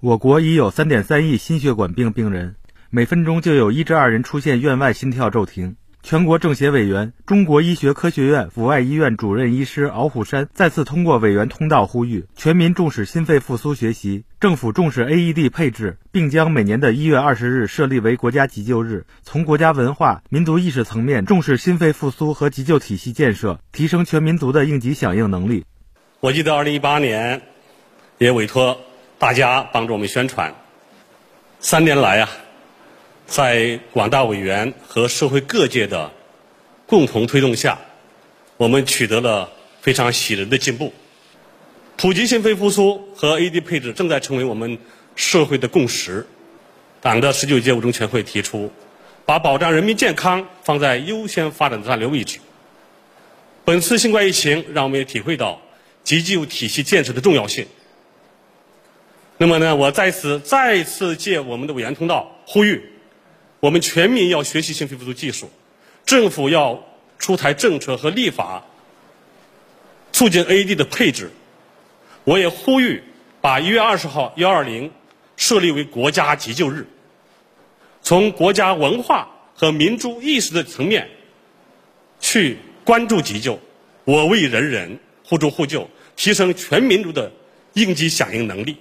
我国已有3.3亿心血管病病人，每分钟就有一至二人出现院外心跳骤停。全国政协委员、中国医学科学院阜外医院主任医师敖虎山再次通过委员通道呼吁全民重视心肺复苏学习，政府重视 AED 配置，并将每年的一月二十日设立为国家急救日，从国家文化、民族意识层面重视心肺复苏和急救体系建设，提升全民族的应急响应能力。我记得二零一八年，也委托大家帮助我们宣传，三年来啊。在广大委员和社会各界的共同推动下，我们取得了非常喜人的进步。普及心肺复苏和 AED 配置正在成为我们社会的共识。党的十九届五中全会提出，把保障人民健康放在优先发展的战略位置。本次新冠疫情让我们也体会到急救体系建设的重要性。那么呢，我在此再次借我们的委员通道呼吁。我们全民要学习心肺复苏技术，政府要出台政策和立法，促进 AED 的配置。我也呼吁把一月二十号幺二零设立为国家急救日，从国家文化和民族意识的层面去关注急救，我为人人，互助互救，提升全民族的应急响应能力。